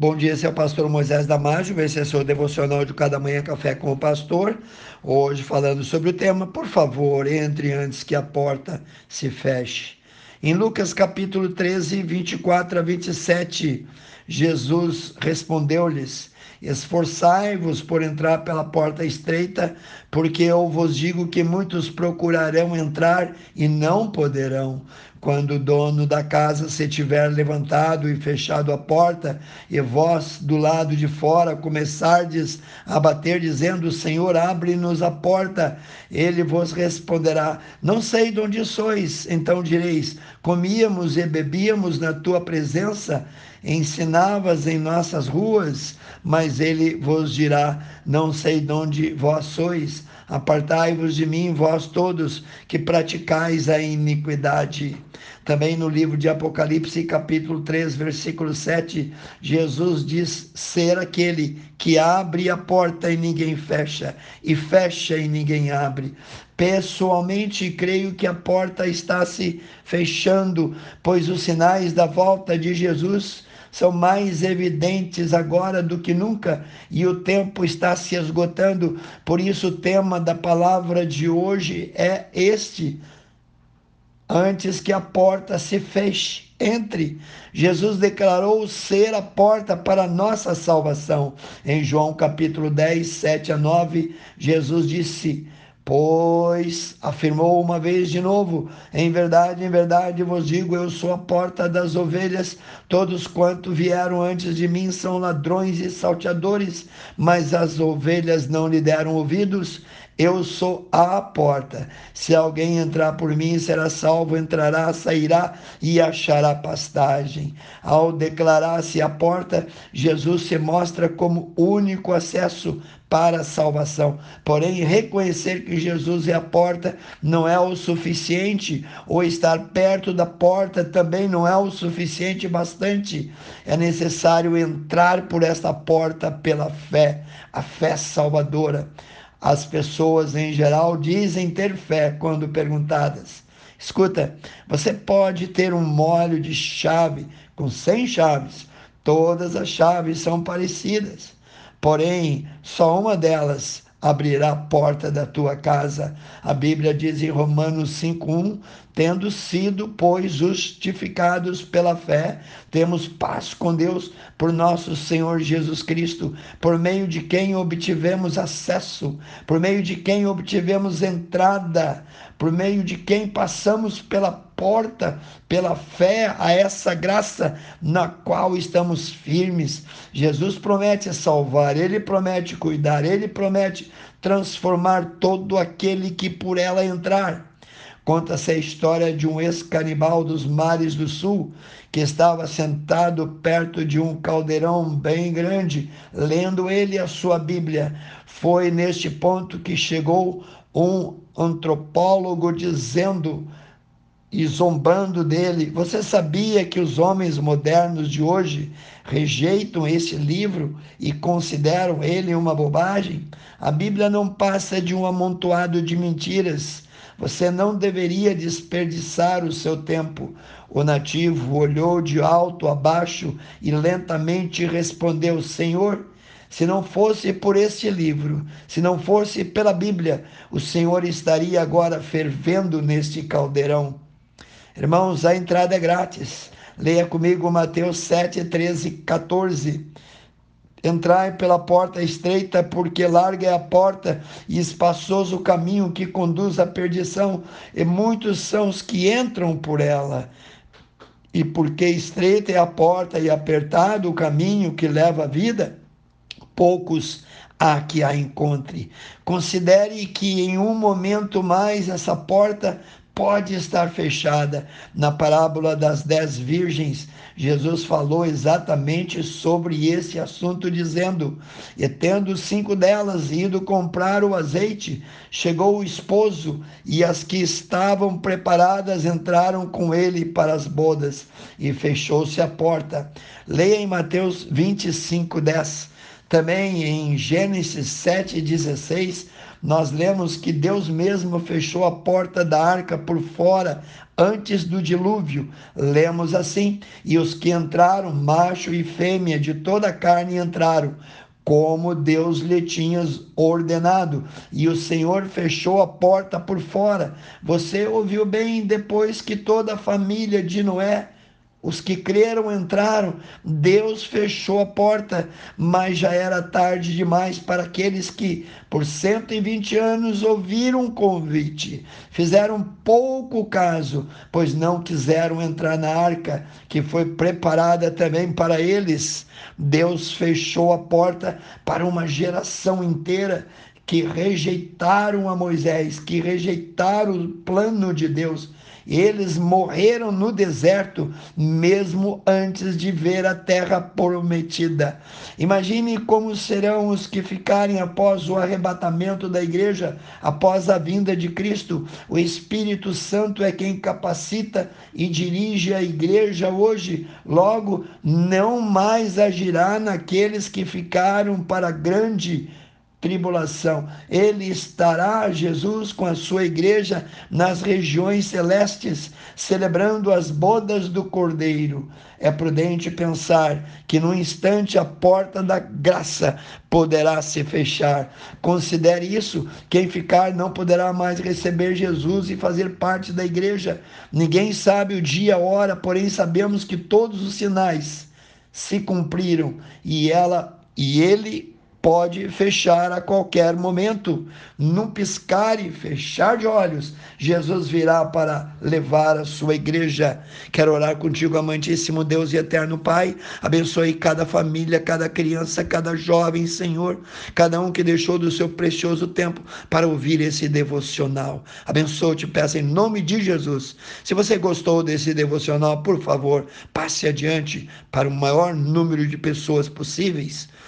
Bom dia, esse é o pastor Moisés Damásio, seu devocional de cada manhã Café com o Pastor. Hoje falando sobre o tema, por favor, entre antes que a porta se feche. Em Lucas capítulo 13, 24 a 27, Jesus respondeu-lhes: Esforçai-vos por entrar pela porta estreita, porque eu vos digo que muitos procurarão entrar e não poderão. Quando o dono da casa se tiver levantado e fechado a porta, e vós do lado de fora começardes a bater, dizendo: Senhor, abre-nos a porta, ele vos responderá: Não sei de onde sois. Então direis: Comíamos e bebíamos na tua presença ensinavas em nossas ruas, mas ele vos dirá: Não sei de onde vós sois, apartai-vos de mim, vós todos que praticais a iniquidade. Também no livro de Apocalipse, capítulo 3, versículo 7, Jesus diz ser aquele que abre a porta e ninguém fecha, e fecha e ninguém abre. Pessoalmente, creio que a porta está se fechando, pois os sinais da volta de Jesus são mais evidentes agora do que nunca e o tempo está se esgotando. Por isso, o tema da palavra de hoje é este: antes que a porta se feche. Entre. Jesus declarou ser a porta para a nossa salvação. Em João capítulo 10, 7 a 9, Jesus disse: Pois, afirmou uma vez de novo: Em verdade, em verdade vos digo, eu sou a porta das ovelhas. Todos quanto vieram antes de mim são ladrões e salteadores, mas as ovelhas não lhe deram ouvidos. Eu sou a porta. Se alguém entrar por mim, será salvo, entrará, sairá e achará pastagem. Ao declarar-se a porta, Jesus se mostra como único acesso para a salvação. Porém, reconhecer que Jesus é a porta não é o suficiente, ou estar perto da porta também não é o suficiente bastante. É necessário entrar por esta porta pela fé, a fé salvadora. As pessoas em geral dizem ter fé quando perguntadas. Escuta, você pode ter um molho de chave com 100 chaves. Todas as chaves são parecidas. Porém, só uma delas abrirá a porta da tua casa. A Bíblia diz em Romanos 5:1, tendo sido, pois, justificados pela fé, temos paz com Deus por nosso Senhor Jesus Cristo, por meio de quem obtivemos acesso, por meio de quem obtivemos entrada, por meio de quem passamos pela porta, pela fé a essa graça na qual estamos firmes. Jesus promete salvar, ele promete cuidar, ele promete transformar todo aquele que por ela entrar. Conta-se a história de um ex-canibal dos mares do sul que estava sentado perto de um caldeirão bem grande, lendo ele a sua Bíblia. Foi neste ponto que chegou um antropólogo dizendo e zombando dele: Você sabia que os homens modernos de hoje rejeitam esse livro e consideram ele uma bobagem? A Bíblia não passa de um amontoado de mentiras você não deveria desperdiçar o seu tempo. O nativo olhou de alto a baixo e lentamente respondeu: Senhor, se não fosse por este livro, se não fosse pela Bíblia, o Senhor estaria agora fervendo neste caldeirão. Irmãos, a entrada é grátis. Leia comigo Mateus 7, 13, 14. Entrai pela porta estreita, porque larga é a porta e espaçoso o caminho que conduz à perdição, e muitos são os que entram por ela. E porque estreita é a porta e apertado o caminho que leva à vida, poucos há que a encontre. Considere que em um momento mais essa porta pode estar fechada. Na parábola das dez virgens, Jesus falou exatamente sobre esse assunto, dizendo: E tendo cinco delas ido comprar o azeite, chegou o esposo, e as que estavam preparadas entraram com ele para as bodas, e fechou-se a porta. Leia em Mateus 25, 10. Também em Gênesis 7,16, nós lemos que Deus mesmo fechou a porta da arca por fora antes do dilúvio. Lemos assim: E os que entraram, macho e fêmea de toda a carne entraram, como Deus lhe tinha ordenado, e o Senhor fechou a porta por fora. Você ouviu bem depois que toda a família de Noé os que creram entraram, Deus fechou a porta, mas já era tarde demais para aqueles que, por 120 anos, ouviram o convite. Fizeram pouco caso, pois não quiseram entrar na arca, que foi preparada também para eles. Deus fechou a porta para uma geração inteira que rejeitaram a Moisés, que rejeitaram o plano de Deus eles morreram no deserto, mesmo antes de ver a terra prometida. Imagine como serão os que ficarem após o arrebatamento da igreja, após a vinda de Cristo. O Espírito Santo é quem capacita e dirige a igreja hoje. Logo, não mais agirá naqueles que ficaram para grande tribulação. Ele estará, Jesus, com a sua igreja nas regiões celestes, celebrando as bodas do Cordeiro. É prudente pensar que no instante a porta da graça poderá se fechar. Considere isso: quem ficar não poderá mais receber Jesus e fazer parte da igreja. Ninguém sabe o dia, a hora, porém sabemos que todos os sinais se cumpriram e ela e ele pode fechar a qualquer momento. Num piscar e fechar de olhos, Jesus virá para levar a sua igreja. Quero orar contigo, amantíssimo Deus e eterno Pai. Abençoe cada família, cada criança, cada jovem, Senhor, cada um que deixou do seu precioso tempo para ouvir esse devocional. Abençoe, te peço em nome de Jesus. Se você gostou desse devocional, por favor, passe adiante para o maior número de pessoas possíveis